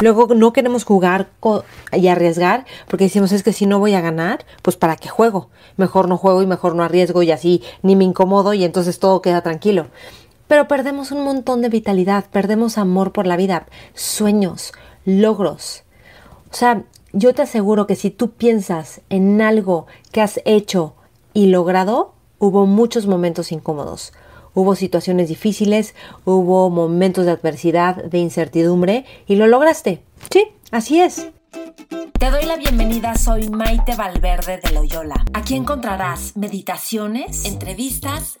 Luego no queremos jugar y arriesgar porque decimos es que si no voy a ganar, pues para qué juego. Mejor no juego y mejor no arriesgo y así ni me incomodo y entonces todo queda tranquilo. Pero perdemos un montón de vitalidad, perdemos amor por la vida, sueños, logros. O sea, yo te aseguro que si tú piensas en algo que has hecho y logrado, hubo muchos momentos incómodos. Hubo situaciones difíciles, hubo momentos de adversidad, de incertidumbre y lo lograste. Sí, así es. Te doy la bienvenida, soy Maite Valverde de Loyola. Aquí encontrarás meditaciones, entrevistas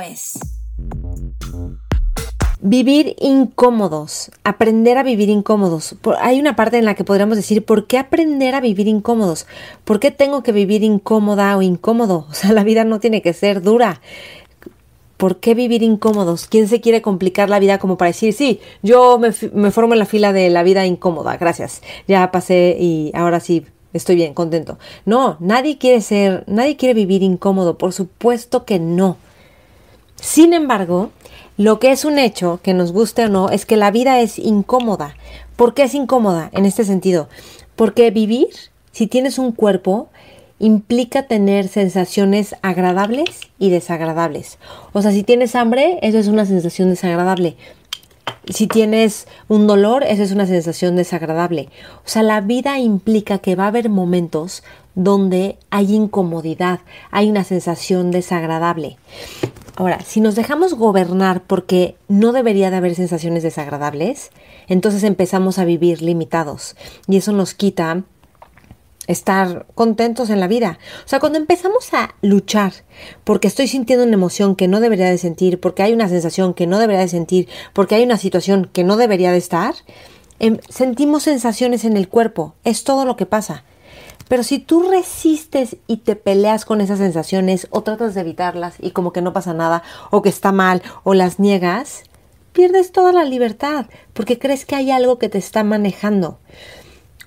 es. Vivir incómodos, aprender a vivir incómodos. Hay una parte en la que podríamos decir, ¿por qué aprender a vivir incómodos? ¿Por qué tengo que vivir incómoda o incómodo? O sea, la vida no tiene que ser dura. ¿Por qué vivir incómodos? ¿Quién se quiere complicar la vida como para decir, sí, yo me, me formo en la fila de la vida incómoda, gracias, ya pasé y ahora sí estoy bien, contento? No, nadie quiere ser, nadie quiere vivir incómodo, por supuesto que no. Sin embargo, lo que es un hecho, que nos guste o no, es que la vida es incómoda. ¿Por qué es incómoda en este sentido? Porque vivir, si tienes un cuerpo, implica tener sensaciones agradables y desagradables. O sea, si tienes hambre, eso es una sensación desagradable. Si tienes un dolor, eso es una sensación desagradable. O sea, la vida implica que va a haber momentos donde hay incomodidad, hay una sensación desagradable. Ahora, si nos dejamos gobernar porque no debería de haber sensaciones desagradables, entonces empezamos a vivir limitados y eso nos quita estar contentos en la vida. O sea, cuando empezamos a luchar porque estoy sintiendo una emoción que no debería de sentir, porque hay una sensación que no debería de sentir, porque hay una situación que no debería de estar, em, sentimos sensaciones en el cuerpo. Es todo lo que pasa. Pero si tú resistes y te peleas con esas sensaciones o tratas de evitarlas y como que no pasa nada o que está mal o las niegas, pierdes toda la libertad porque crees que hay algo que te está manejando.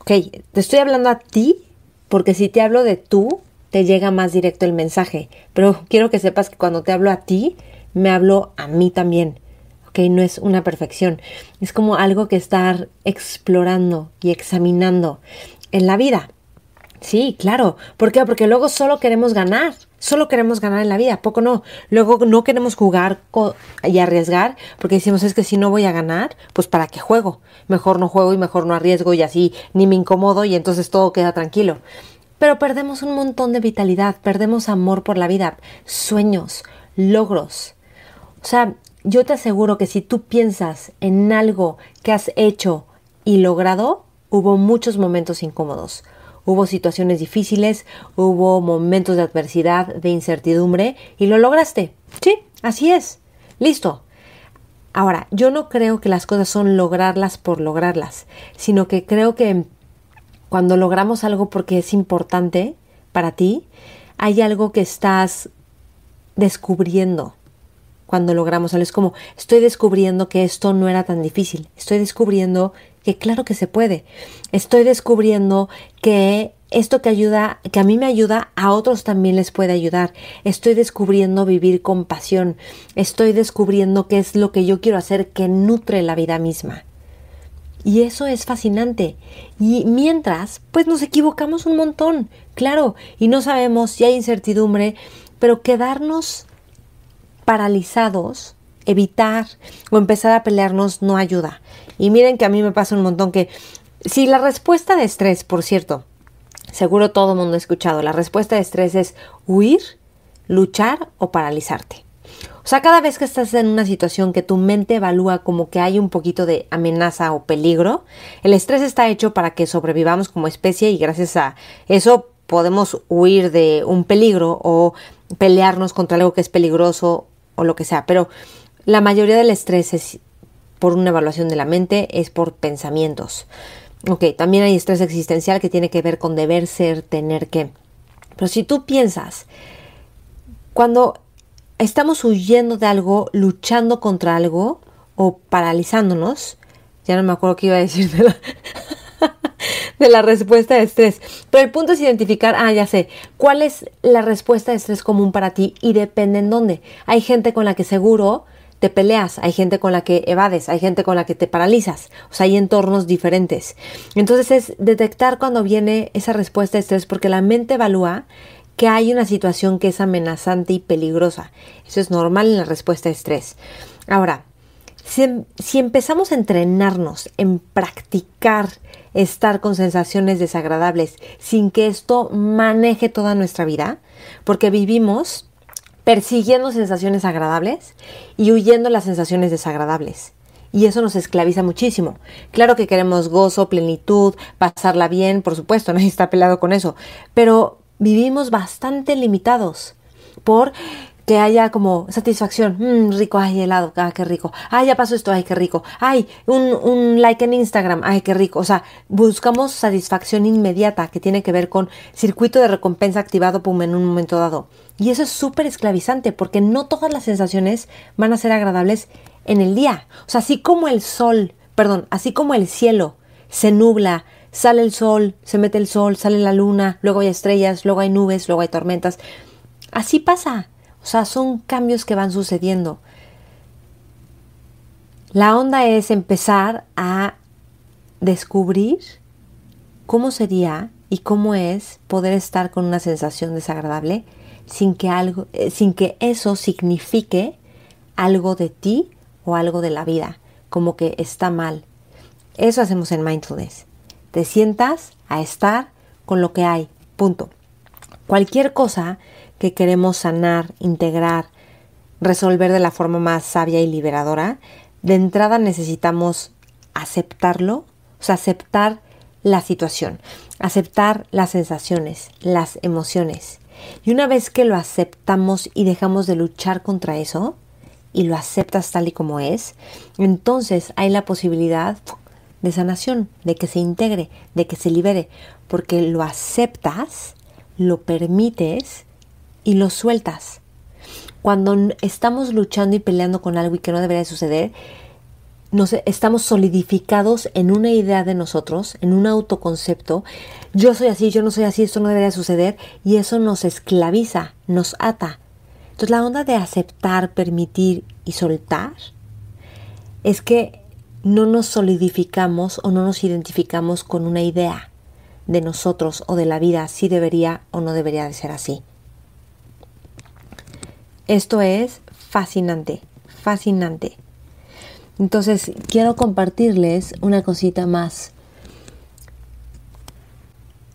Ok, te estoy hablando a ti porque si te hablo de tú, te llega más directo el mensaje. Pero quiero que sepas que cuando te hablo a ti, me hablo a mí también. Ok, no es una perfección. Es como algo que estar explorando y examinando en la vida. Sí, claro. ¿Por qué? Porque luego solo queremos ganar. Solo queremos ganar en la vida, poco no. Luego no queremos jugar y arriesgar porque decimos es que si no voy a ganar, pues para qué juego. Mejor no juego y mejor no arriesgo y así ni me incomodo y entonces todo queda tranquilo. Pero perdemos un montón de vitalidad, perdemos amor por la vida, sueños, logros. O sea, yo te aseguro que si tú piensas en algo que has hecho y logrado, hubo muchos momentos incómodos hubo situaciones difíciles, hubo momentos de adversidad, de incertidumbre y lo lograste. Sí, así es. Listo. Ahora, yo no creo que las cosas son lograrlas por lograrlas, sino que creo que cuando logramos algo porque es importante para ti, hay algo que estás descubriendo cuando logramos algo. Es como, estoy descubriendo que esto no era tan difícil. Estoy descubriendo que claro que se puede. Estoy descubriendo que esto que ayuda, que a mí me ayuda, a otros también les puede ayudar. Estoy descubriendo vivir con pasión. Estoy descubriendo qué es lo que yo quiero hacer que nutre la vida misma. Y eso es fascinante. Y mientras, pues nos equivocamos un montón, claro, y no sabemos si hay incertidumbre, pero quedarnos paralizados, evitar o empezar a pelearnos no ayuda. Y miren que a mí me pasa un montón que si la respuesta de estrés, por cierto, seguro todo el mundo ha escuchado, la respuesta de estrés es huir, luchar o paralizarte. O sea, cada vez que estás en una situación que tu mente evalúa como que hay un poquito de amenaza o peligro, el estrés está hecho para que sobrevivamos como especie y gracias a eso podemos huir de un peligro o pelearnos contra algo que es peligroso o lo que sea. Pero la mayoría del estrés es por una evaluación de la mente, es por pensamientos. Ok, también hay estrés existencial que tiene que ver con deber ser, tener que. Pero si tú piensas, cuando estamos huyendo de algo, luchando contra algo o paralizándonos, ya no me acuerdo qué iba a decir de la, de la respuesta de estrés. Pero el punto es identificar, ah, ya sé, cuál es la respuesta de estrés común para ti y depende en dónde. Hay gente con la que seguro te peleas, hay gente con la que evades, hay gente con la que te paralizas, o sea, hay entornos diferentes. Entonces es detectar cuando viene esa respuesta de estrés porque la mente evalúa que hay una situación que es amenazante y peligrosa. Eso es normal en la respuesta de estrés. Ahora, si, si empezamos a entrenarnos en practicar estar con sensaciones desagradables sin que esto maneje toda nuestra vida, porque vivimos persiguiendo sensaciones agradables y huyendo las sensaciones desagradables. Y eso nos esclaviza muchísimo. Claro que queremos gozo, plenitud, pasarla bien, por supuesto, nadie está pelado con eso. Pero vivimos bastante limitados por que haya como satisfacción, mmm, rico, ay, helado, ah, qué rico, ay, ya pasó esto, ay, qué rico, ay, un, un like en Instagram, ay, qué rico, o sea, buscamos satisfacción inmediata que tiene que ver con circuito de recompensa activado en un momento dado. Y eso es súper esclavizante porque no todas las sensaciones van a ser agradables en el día. O sea, así como el sol, perdón, así como el cielo se nubla, sale el sol, se mete el sol, sale la luna, luego hay estrellas, luego hay nubes, luego hay tormentas. Así pasa. O sea, son cambios que van sucediendo. La onda es empezar a descubrir cómo sería y cómo es poder estar con una sensación desagradable sin que, algo, eh, sin que eso signifique algo de ti o algo de la vida, como que está mal. Eso hacemos en mindfulness. Te sientas a estar con lo que hay, punto. Cualquier cosa que queremos sanar, integrar, resolver de la forma más sabia y liberadora, de entrada necesitamos aceptarlo, o sea, aceptar la situación, aceptar las sensaciones, las emociones. Y una vez que lo aceptamos y dejamos de luchar contra eso, y lo aceptas tal y como es, entonces hay la posibilidad de sanación, de que se integre, de que se libere, porque lo aceptas, lo permites y lo sueltas. Cuando estamos luchando y peleando con algo y que no debería suceder, nos estamos solidificados en una idea de nosotros, en un autoconcepto. Yo soy así, yo no soy así, esto no debería suceder y eso nos esclaviza, nos ata. Entonces la onda de aceptar, permitir y soltar es que no nos solidificamos o no nos identificamos con una idea de nosotros o de la vida si debería o no debería de ser así. Esto es fascinante, fascinante. Entonces, quiero compartirles una cosita más.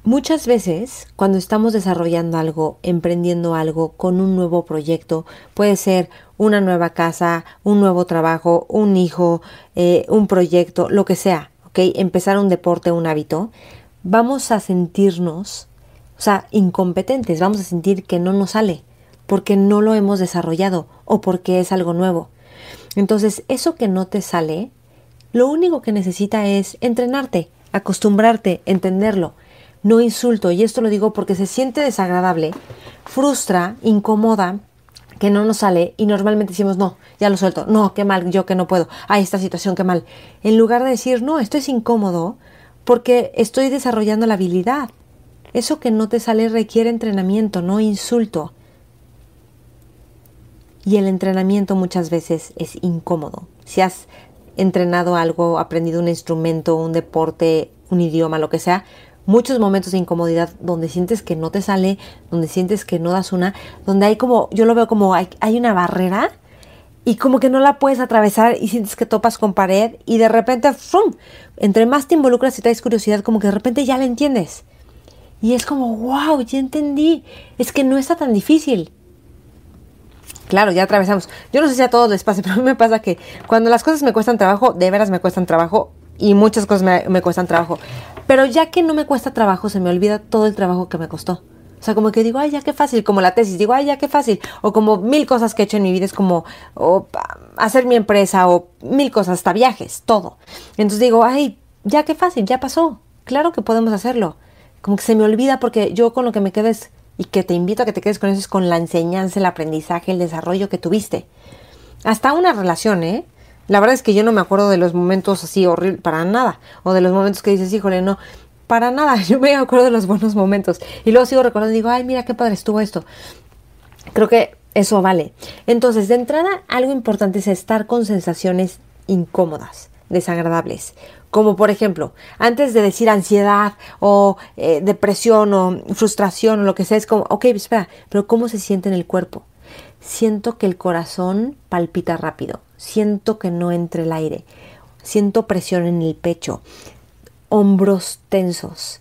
Muchas veces, cuando estamos desarrollando algo, emprendiendo algo con un nuevo proyecto, puede ser una nueva casa, un nuevo trabajo, un hijo, eh, un proyecto, lo que sea, ¿ok? Empezar un deporte, un hábito, vamos a sentirnos, o sea, incompetentes, vamos a sentir que no nos sale, porque no lo hemos desarrollado o porque es algo nuevo. Entonces, eso que no te sale, lo único que necesita es entrenarte, acostumbrarte, entenderlo. No insulto, y esto lo digo porque se siente desagradable, frustra, incomoda, que no nos sale y normalmente decimos, no, ya lo suelto, no, qué mal, yo que no puedo, ay, esta situación, qué mal. En lugar de decir, no, esto es incómodo porque estoy desarrollando la habilidad. Eso que no te sale requiere entrenamiento, no insulto. Y el entrenamiento muchas veces es incómodo. Si has entrenado algo, aprendido un instrumento, un deporte, un idioma, lo que sea, muchos momentos de incomodidad donde sientes que no te sale, donde sientes que no das una, donde hay como, yo lo veo como hay, una barrera y como que no la puedes atravesar y sientes que topas con pared y de repente, ¡fum! entre más te involucras y traes curiosidad, como que de repente ya la entiendes. Y es como, wow, ya entendí. Es que no está tan difícil. Claro, ya atravesamos. Yo no sé si a todos les pasa, pero a mí me pasa que cuando las cosas me cuestan trabajo, de veras me cuestan trabajo y muchas cosas me, cuestan trabajo. Pero ya que no me cuesta trabajo, se me olvida todo el trabajo que me costó. O sea, como que digo, ay, ya qué fácil, como la tesis, digo, ay, ya qué fácil. O como mil cosas que he hecho en mi vida, es como hacer mi empresa o mil cosas, hasta viajes, todo. Entonces digo, ay, ya qué fácil, ya pasó. Claro que podemos hacerlo. Como que se me olvida porque yo con lo que me quedes y que te invito a que te quedes con eso es con la enseñanza, el aprendizaje, el desarrollo que tuviste. Hasta una relación, ¿eh? La verdad es que yo no me acuerdo de los momentos así horribles, para nada. O de los momentos que dices, híjole, no, para nada. Yo me acuerdo de los buenos momentos. Y luego sigo recordando y digo, ay, mira qué padre estuvo esto. Creo que eso vale. Entonces, de entrada, algo importante es estar con sensaciones incómodas, desagradables. Como por ejemplo, antes de decir ansiedad o eh, depresión o frustración o lo que sea, es como, ok, espera, pero ¿cómo se siente en el cuerpo? Siento que el corazón palpita rápido, siento que no entre el aire, siento presión en el pecho, hombros tensos,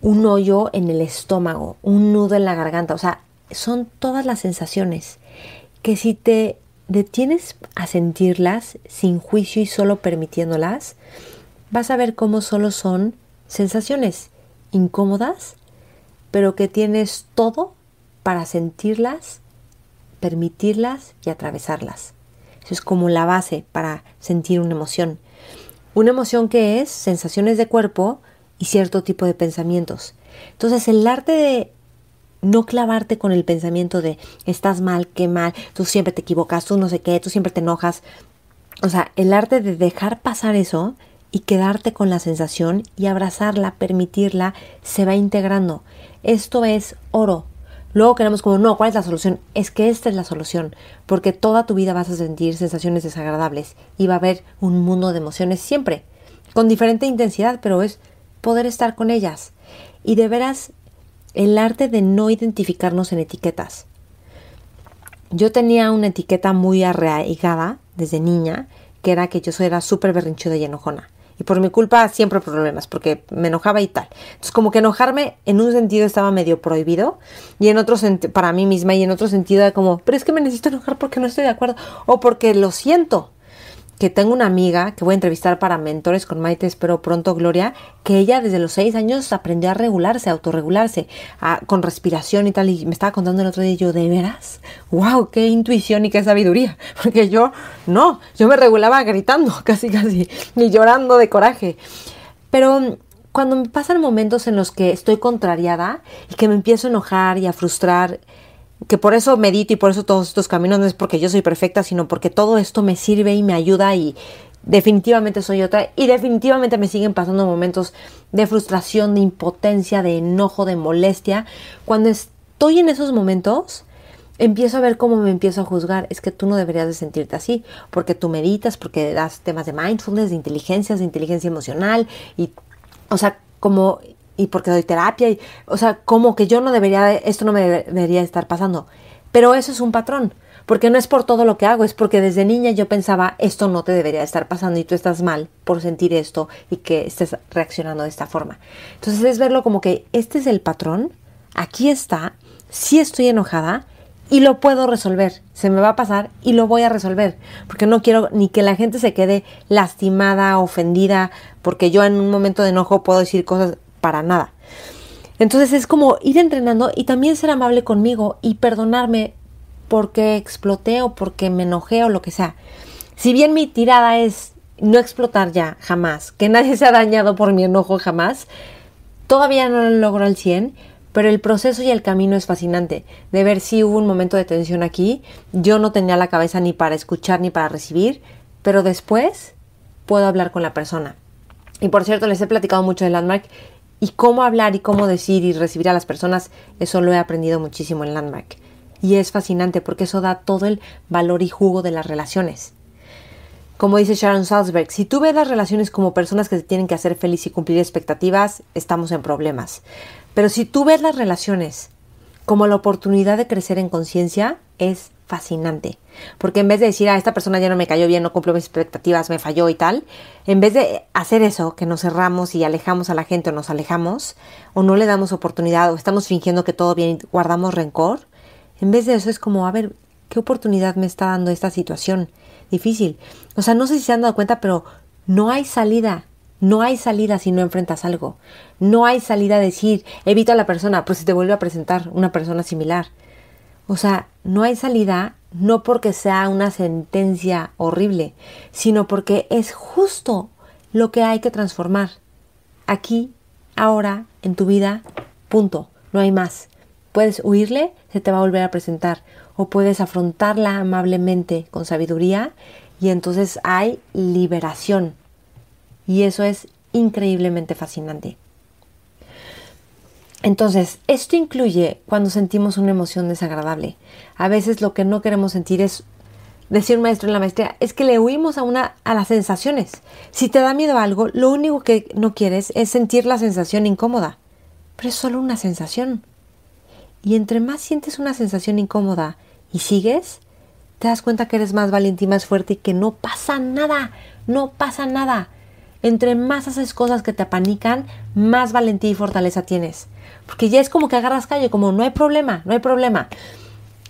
un hoyo en el estómago, un nudo en la garganta, o sea, son todas las sensaciones que si te detienes a sentirlas sin juicio y solo permitiéndolas, vas a ver cómo solo son sensaciones incómodas, pero que tienes todo para sentirlas, permitirlas y atravesarlas. Eso es como la base para sentir una emoción. Una emoción que es sensaciones de cuerpo y cierto tipo de pensamientos. Entonces el arte de no clavarte con el pensamiento de estás mal, qué mal, tú siempre te equivocas, tú no sé qué, tú siempre te enojas. O sea, el arte de dejar pasar eso y quedarte con la sensación y abrazarla, permitirla, se va integrando. Esto es oro. Luego queremos como, no, ¿cuál es la solución? Es que esta es la solución, porque toda tu vida vas a sentir sensaciones desagradables y va a haber un mundo de emociones siempre, con diferente intensidad, pero es poder estar con ellas. Y de veras el arte de no identificarnos en etiquetas. Yo tenía una etiqueta muy arraigada desde niña, que era que yo era súper berrinchuda y enojona. Y por mi culpa siempre problemas, porque me enojaba y tal. Entonces, como que enojarme en un sentido estaba medio prohibido, y en otro sentido, para mí misma, y en otro sentido como, pero es que me necesito enojar porque no estoy de acuerdo, o porque lo siento que tengo una amiga que voy a entrevistar para mentores con Maite, espero pronto, Gloria, que ella desde los seis años aprendió a regularse, a autorregularse, con respiración y tal. Y me estaba contando el otro día, yo, ¿de veras? ¡Wow! ¡Qué intuición y qué sabiduría! Porque yo, no, yo me regulaba gritando, casi, casi, y llorando de coraje. Pero cuando me pasan momentos en los que estoy contrariada y que me empiezo a enojar y a frustrar, que por eso medito y por eso todos estos caminos no es porque yo soy perfecta, sino porque todo esto me sirve y me ayuda y definitivamente soy otra y definitivamente me siguen pasando momentos de frustración, de impotencia, de enojo, de molestia. Cuando estoy en esos momentos, empiezo a ver cómo me empiezo a juzgar. Es que tú no deberías de sentirte así, porque tú meditas, porque das temas de mindfulness, de inteligencia, de inteligencia emocional y, o sea, como y porque doy terapia, y, o sea, como que yo no debería, esto no me debería estar pasando. Pero eso es un patrón, porque no es por todo lo que hago, es porque desde niña yo pensaba, esto no te debería estar pasando y tú estás mal por sentir esto y que estés reaccionando de esta forma. Entonces es verlo como que este es el patrón, aquí está, sí estoy enojada, y lo puedo resolver. Se me va a pasar y lo voy a resolver. Porque no quiero ni que la gente se quede lastimada, ofendida, porque yo en un momento de enojo puedo decir cosas para nada. Entonces es como ir entrenando y también ser amable conmigo y perdonarme porque exploté o porque me enojé o lo que sea. Si bien mi tirada es no explotar ya, jamás, que nadie se ha dañado por mi enojo jamás, todavía no lo logro al 100, pero el proceso y el camino es fascinante. De ver si hubo un momento de tensión aquí, yo no tenía la cabeza ni para escuchar ni para recibir, pero después puedo hablar con la persona. Y por cierto, les he platicado mucho de Landmark y cómo hablar y cómo decir y recibir a las personas, eso lo he aprendido muchísimo en Landmark. Y es fascinante porque eso da todo el valor y jugo de las relaciones. Como dice Sharon Salzberg, si tú ves las relaciones como personas que se tienen que hacer feliz y cumplir expectativas, estamos en problemas. Pero si tú ves las relaciones como la oportunidad de crecer en conciencia, es fascinante. Porque en vez de decir, a ah, esta persona ya no me cayó bien, no cumplió mis expectativas, me falló y tal, en vez de hacer eso, que nos cerramos y alejamos a la gente o nos alejamos, o no le damos oportunidad, o estamos fingiendo que todo bien y guardamos rencor, en vez de eso es como, a ver, ¿qué oportunidad me está dando esta situación difícil? O sea, no sé si se han dado cuenta, pero no hay salida. No hay salida si no enfrentas algo. No hay salida a decir, evita a la persona, pero si te vuelve a presentar una persona similar. O sea, no hay salida no porque sea una sentencia horrible, sino porque es justo lo que hay que transformar. Aquí, ahora, en tu vida, punto. No hay más. Puedes huirle, se te va a volver a presentar. O puedes afrontarla amablemente, con sabiduría, y entonces hay liberación. Y eso es increíblemente fascinante. Entonces, esto incluye cuando sentimos una emoción desagradable. A veces lo que no queremos sentir es, decir un maestro en la maestría, es que le huimos a, una, a las sensaciones. Si te da miedo a algo, lo único que no quieres es sentir la sensación incómoda. Pero es solo una sensación. Y entre más sientes una sensación incómoda y sigues, te das cuenta que eres más valiente y más fuerte y que no pasa nada, no pasa nada. Entre más haces cosas que te apanican, más valentía y fortaleza tienes. Porque ya es como que agarras calle, como no hay problema, no hay problema.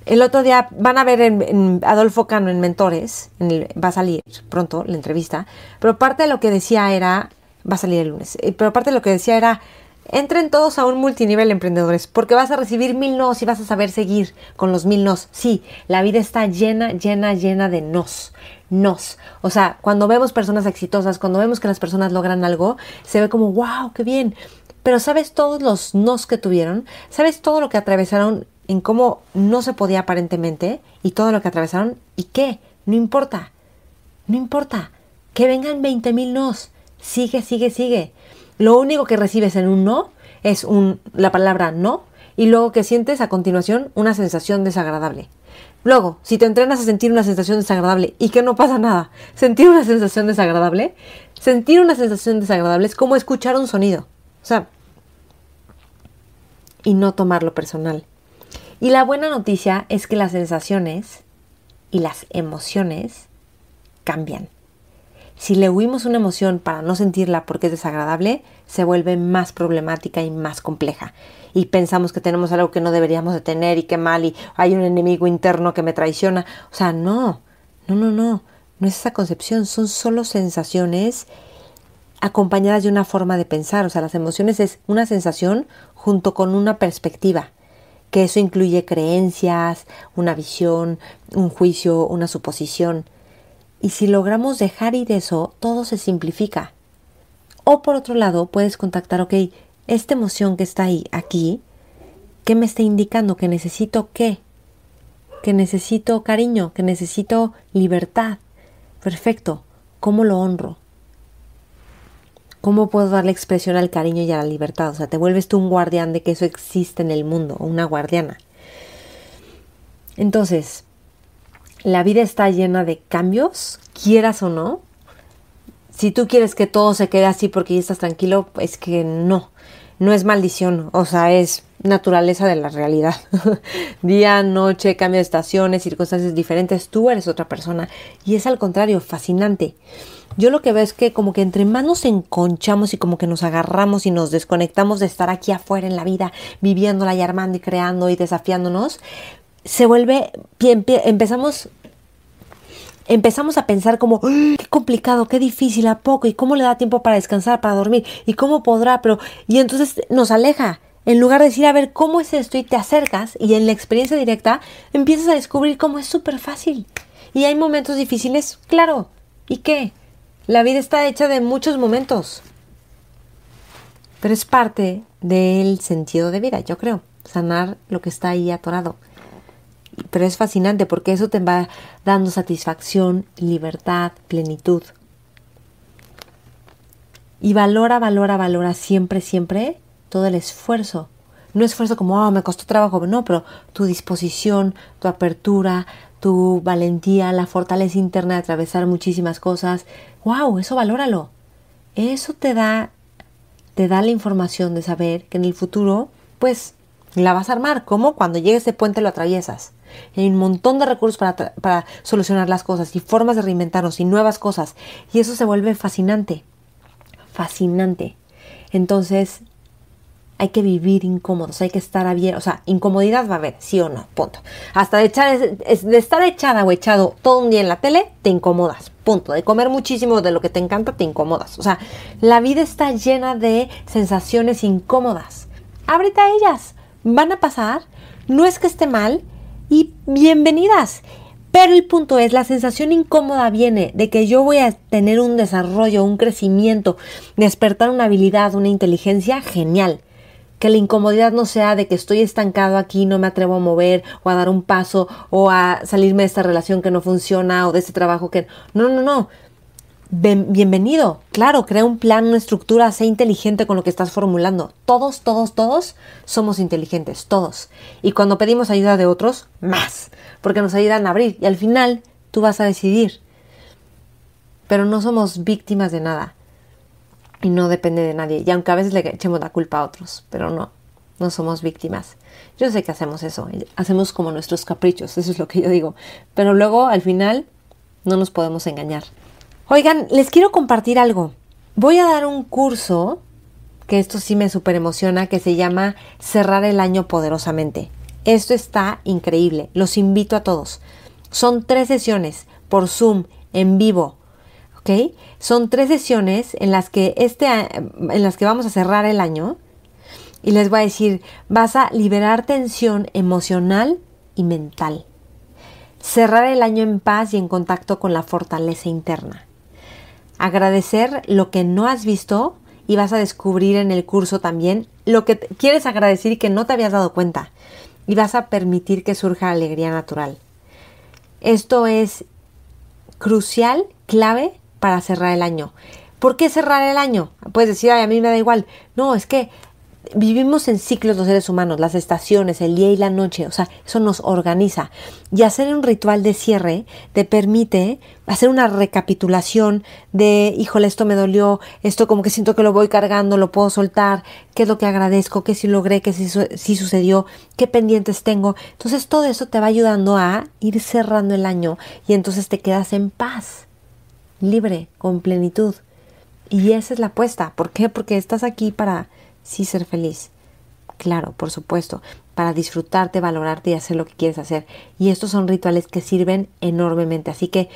El otro día van a ver en, Adolfo Cano en Mentores, va a salir pronto la entrevista, pero parte de lo que decía era, va a salir el lunes, eh, pero parte de lo que decía era, Entren todos a un multinivel emprendedores, porque vas a recibir mil nos y vas a saber seguir con los mil nos. Sí, la vida está llena, llena, llena de nos. Nos. O sea, cuando vemos personas exitosas, cuando vemos que las personas logran algo, se ve como, wow, qué bien. Pero ¿sabes todos los nos que tuvieron? ¿Sabes todo lo que atravesaron en cómo no se podía aparentemente? Y todo lo que atravesaron. ¿Y qué? No importa. No importa. Que vengan 20 mil nos. Sigue, sigue, sigue. Lo único que recibes en un no es un, la palabra no y luego que sientes a continuación una sensación desagradable. Luego, si te entrenas a sentir una sensación desagradable y que no pasa nada, sentir una sensación desagradable, sentir una sensación desagradable es como escuchar un sonido. O sea, y no tomarlo personal. Y la buena noticia es que las sensaciones y las emociones cambian. Si le huimos una emoción para no sentirla porque es desagradable, se vuelve más problemática y más compleja. Y pensamos que tenemos algo que no deberíamos de tener y que mal y hay un enemigo interno que me traiciona. O sea, no, no, no, no. No es esa concepción, son solo sensaciones acompañadas de una forma de pensar. O sea, las emociones es una sensación junto con una perspectiva, que eso incluye creencias, una visión, un juicio, una suposición. Y si logramos dejar ir eso, todo se simplifica. O por otro lado, puedes contactar, ok, esta emoción que está ahí, aquí, ¿qué me está indicando? Que necesito qué? Que necesito cariño, que necesito libertad. Perfecto. ¿Cómo lo honro? ¿Cómo puedo darle expresión al cariño y a la libertad? O sea, te vuelves tú un guardián de que eso existe en el mundo, una guardiana. Entonces, la vida está llena de cambios, quieras o no. Si tú quieres que todo se quede así porque ya estás tranquilo, es que no, no es maldición, o sea, es naturaleza de la realidad. Día, noche, cambio de estaciones, circunstancias diferentes, tú eres otra persona y es al contrario, fascinante. Yo lo que veo es que como que entre más nos enconchamos y como que nos agarramos y nos desconectamos de estar aquí afuera en la vida, viviéndola y armando y creando y desafiándonos, se vuelve, empezamos empezamos a pensar como, qué complicado, qué difícil, a poco, y cómo le da tiempo para descansar, para dormir, y cómo podrá, pero, y entonces nos aleja. En lugar de decir, a ver, ¿cómo es esto? Y te acercas y en la experiencia directa empiezas a descubrir cómo es súper fácil. Y hay momentos difíciles, claro. ¿Y qué? La vida está hecha de muchos momentos. Pero es parte del sentido de vida, yo creo. Sanar lo que está ahí atorado pero es fascinante porque eso te va dando satisfacción, libertad, plenitud. Y valora, valora, valora siempre, siempre todo el esfuerzo. No esfuerzo como, oh, me costó trabajo, no, pero tu disposición, tu apertura, tu valentía, la fortaleza interna de atravesar muchísimas cosas. ¡Wow! Eso valóralo. Eso te da, te da la información de saber que en el futuro, pues, la vas a armar. como Cuando llegue ese puente lo atraviesas. hay un montón de recursos para, para solucionar las cosas y formas de reinventarnos y nuevas cosas. Y eso se vuelve fascinante. Fascinante. Entonces, hay que vivir incómodos, hay que estar abierto, o sea, incomodidad va a haber, sí o no, punto. Hasta de, de estar echada o echado todo un día en la tele, te incomodas, punto. De comer muchísimo de lo que te encanta, te incomodas. O sea, la vida está llena de sensaciones incómodas. Ábrete a ellas, van a pasar, no es que esté mal y bienvenidas. Pero el punto es, la sensación incómoda viene de que yo voy a tener un desarrollo, un crecimiento, despertar una habilidad, una inteligencia genial. Que la incomodidad no sea de que estoy estancado aquí, no me atrevo a mover o a dar un paso o a salirme de esta relación que no funciona o de este trabajo que... No, no, no bienvenido. Claro, crea un plan, una estructura, sé inteligente con lo que estás formulando. Todos, todos, todos somos inteligentes, todos. Y cuando pedimos ayuda de otros, más, porque nos ayudan a abrir y al final tú vas a decidir. Pero no somos víctimas de nada y no depende de nadie. Y aunque a veces le echemos la culpa a otros, pero no, no somos víctimas. Yo sé que hacemos eso, hacemos como nuestros caprichos, eso es lo que yo digo. Pero luego al final no nos podemos engañar. Oigan, les quiero compartir algo. Voy a dar un curso, que esto sí me super emociona, que se llama Cerrar el año poderosamente. Esto está increíble. Los invito a todos. Son tres sesiones por Zoom, en vivo. Son tres sesiones en las que este, en las que vamos a cerrar el año. Y les voy a decir, vas a liberar tensión emocional y mental. Cerrar el año en paz y en contacto con la fortaleza interna agradecer lo que no has visto y vas a descubrir en el curso también lo que quieres agradecer y que no te habías dado cuenta. Y vas a permitir que surja alegría natural. Esto es crucial, clave para cerrar el año. ¿Por qué cerrar el año? Puedes decir, a mí me da igual. No, es que vivimos en ciclos los seres humanos, las estaciones, el día y la noche, o sea, eso nos organiza. Y hacer un ritual de cierre te permite hacer una recapitulación de, híjole, esto me dolió, esto como que siento que lo voy cargando, lo puedo soltar, qué es lo que agradezco, qué sí logré, qué sí, sí sucedió, qué pendientes tengo. Entonces todo eso te va ayudando a ir cerrando el año y entonces te quedas en paz, libre, con plenitud. Y esa es la apuesta. ¿Por qué? Porque estás aquí para sí ser feliz. Claro, por supuesto, para disfrutarte, valorarte y hacer lo que quieres hacer. Y estos son rituales que sirven enormemente. Así que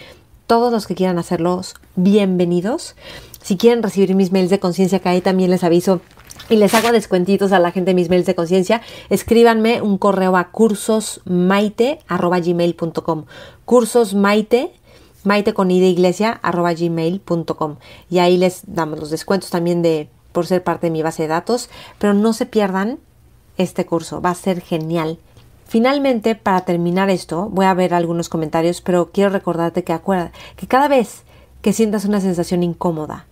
todos los que quieran hacerlos, bienvenidos. Si quieren recibir mis mails de conciencia, que ahí también les aviso y les hago descuentitos a la gente de mis mails de conciencia, escríbanme un correo a cursosmaite.gmail.com cursosmaite maite con i de iglesia arroba gmail.com y ahí les damos los descuentos también de por ser parte de mi base de datos, pero no se pierdan este curso, va a ser genial. Finalmente, para terminar esto, voy a ver algunos comentarios, pero quiero recordarte que acuerda que cada vez que sientas una sensación incómoda,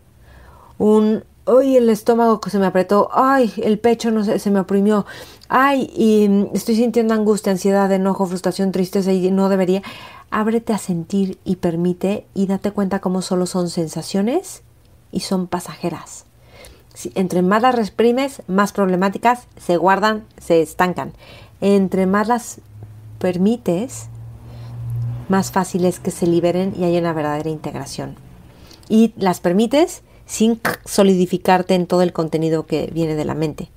un ay, el estómago que se me apretó, ay, el pecho no se, se me oprimió, ay, y estoy sintiendo angustia, ansiedad, enojo, frustración, tristeza y no debería, ábrete a sentir y permite y date cuenta cómo solo son sensaciones y son pasajeras entre más las reprimes, más problemáticas se guardan, se estancan. Entre más las permites, más fácil es que se liberen y haya una verdadera integración. Y las permites sin solidificarte en todo el contenido que viene de la mente.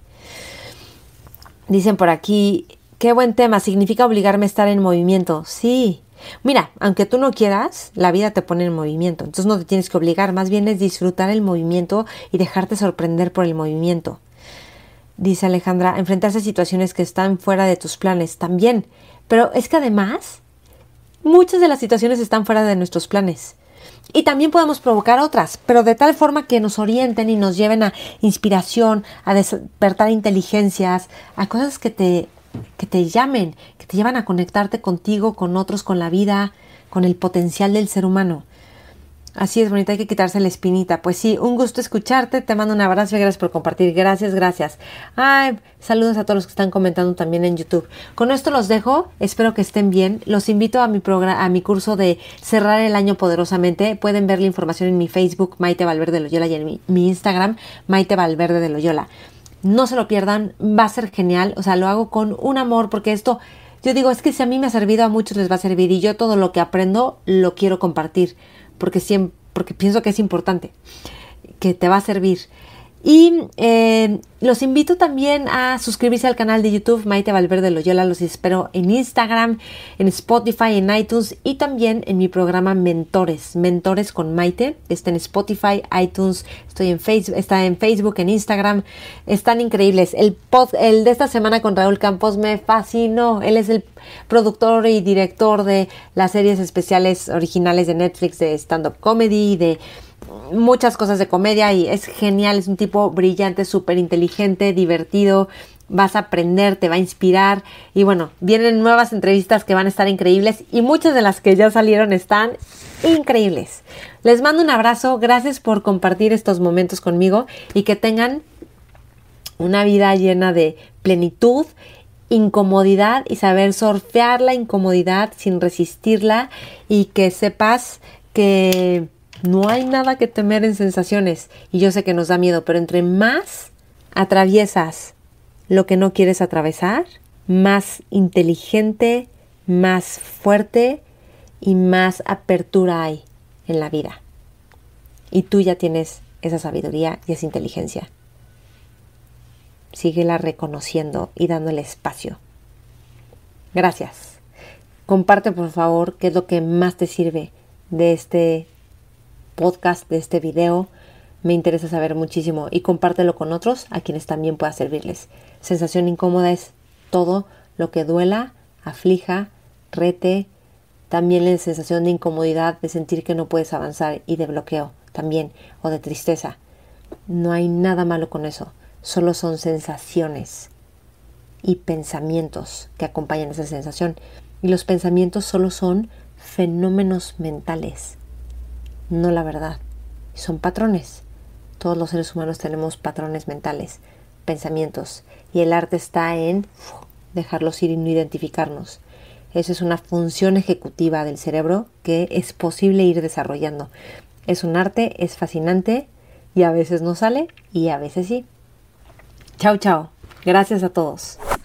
Dicen por aquí, qué buen tema, significa obligarme a estar en movimiento. Sí, Mira, aunque tú no quieras, la vida te pone en movimiento, entonces no te tienes que obligar, más bien es disfrutar el movimiento y dejarte sorprender por el movimiento. Dice Alejandra, enfrentarse a situaciones que están fuera de tus planes también, pero es que además muchas de las situaciones están fuera de nuestros planes. Y también podemos provocar otras, pero de tal forma que nos orienten y nos lleven a inspiración, a despertar inteligencias, a cosas que te que te llamen, que te llevan a conectarte contigo, con otros, con la vida, con el potencial del ser humano. Así es, bonita, hay que quitarse la espinita. Pues sí, un gusto escucharte, te mando un abrazo y gracias por compartir. Gracias, gracias. Ay, saludos a todos los que están comentando también en YouTube. Con esto los dejo, espero que estén bien. Los invito a mi a mi curso de cerrar el año poderosamente. Pueden ver la información en mi Facebook, Maite Valverde de Loyola, y en mi, mi Instagram, Maite Valverde de Loyola. No se lo pierdan, va a ser genial, o sea, lo hago con un amor porque esto, yo digo, es que si a mí me ha servido, a muchos les va a servir y yo todo lo que aprendo lo quiero compartir porque, siempre, porque pienso que es importante, que te va a servir. Y eh, los invito también a suscribirse al canal de YouTube Maite Valverde Loyola. Los espero en Instagram, en Spotify, en iTunes y también en mi programa Mentores. Mentores con Maite. Está en Spotify, iTunes, estoy en Facebook, está en Facebook, en Instagram. Están increíbles. El, pod, el de esta semana con Raúl Campos me fascinó. Él es el productor y director de las series especiales originales de Netflix de stand-up comedy, de muchas cosas de comedia y es genial, es un tipo brillante, súper inteligente, divertido, vas a aprender, te va a inspirar y bueno, vienen nuevas entrevistas que van a estar increíbles y muchas de las que ya salieron están increíbles. Les mando un abrazo, gracias por compartir estos momentos conmigo y que tengan una vida llena de plenitud, incomodidad y saber surfear la incomodidad sin resistirla y que sepas que no hay nada que temer en sensaciones y yo sé que nos da miedo, pero entre más atraviesas lo que no quieres atravesar, más inteligente, más fuerte y más apertura hay en la vida. Y tú ya tienes esa sabiduría y esa inteligencia. Síguela reconociendo y dándole espacio. Gracias. Comparte por favor qué es lo que más te sirve de este podcast, de este video. Me interesa saber muchísimo y compártelo con otros a quienes también pueda servirles. Sensación incómoda es todo lo que duela, aflija, rete, también la sensación de incomodidad, de sentir que no puedes avanzar y de bloqueo también, o de tristeza. No hay nada malo con eso, solo son sensaciones y pensamientos que acompañan esa sensación. Y los pensamientos solo son fenómenos mentales no la verdad. Son patrones. Todos los seres humanos tenemos patrones mentales, pensamientos, y el arte está en dejarlos ir y no identificarnos. Esa es una función ejecutiva del cerebro que es posible ir desarrollando. Es un arte, es fascinante y a veces no sale y a veces sí. Chao, chao. Gracias a todos.